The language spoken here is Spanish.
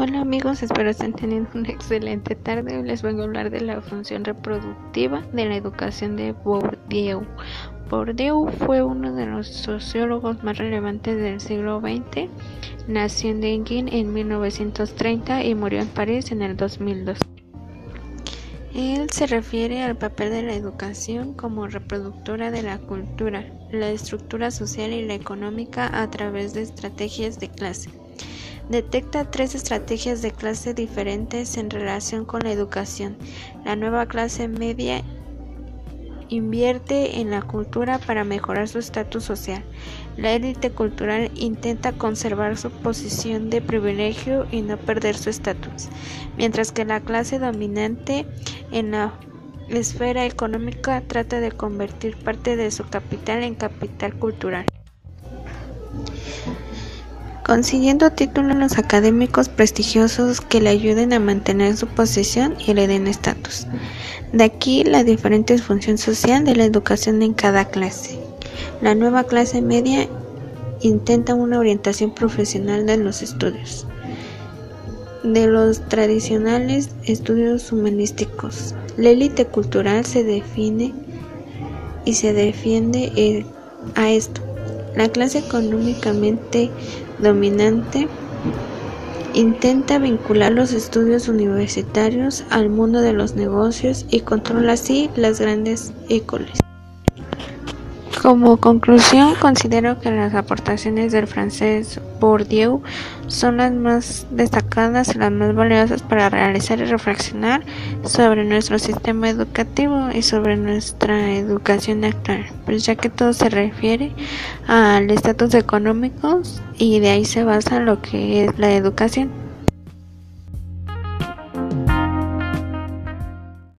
Hola amigos, espero estén teniendo una excelente tarde. Les vengo a hablar de la función reproductiva de la educación de Bourdieu. Bourdieu fue uno de los sociólogos más relevantes del siglo XX. Nació en Denguin en 1930 y murió en París en el 2002. Él se refiere al papel de la educación como reproductora de la cultura, la estructura social y la económica a través de estrategias de clase. Detecta tres estrategias de clase diferentes en relación con la educación. La nueva clase media invierte en la cultura para mejorar su estatus social. La élite cultural intenta conservar su posición de privilegio y no perder su estatus, mientras que la clase dominante en la esfera económica trata de convertir parte de su capital en capital cultural consiguiendo títulos académicos prestigiosos que le ayuden a mantener su posición y le den estatus. De aquí la diferente función social de la educación en cada clase. La nueva clase media intenta una orientación profesional de los estudios, de los tradicionales estudios humanísticos. La élite cultural se define y se defiende eh, a esto. La clase económicamente dominante intenta vincular los estudios universitarios al mundo de los negocios y controla así las grandes écoles. Como conclusión, considero que las aportaciones del francés Bourdieu son las más destacadas y las más valiosas para realizar y reflexionar sobre nuestro sistema educativo y sobre nuestra educación actual, pues ya que todo se refiere al estatus económico y de ahí se basa lo que es la educación.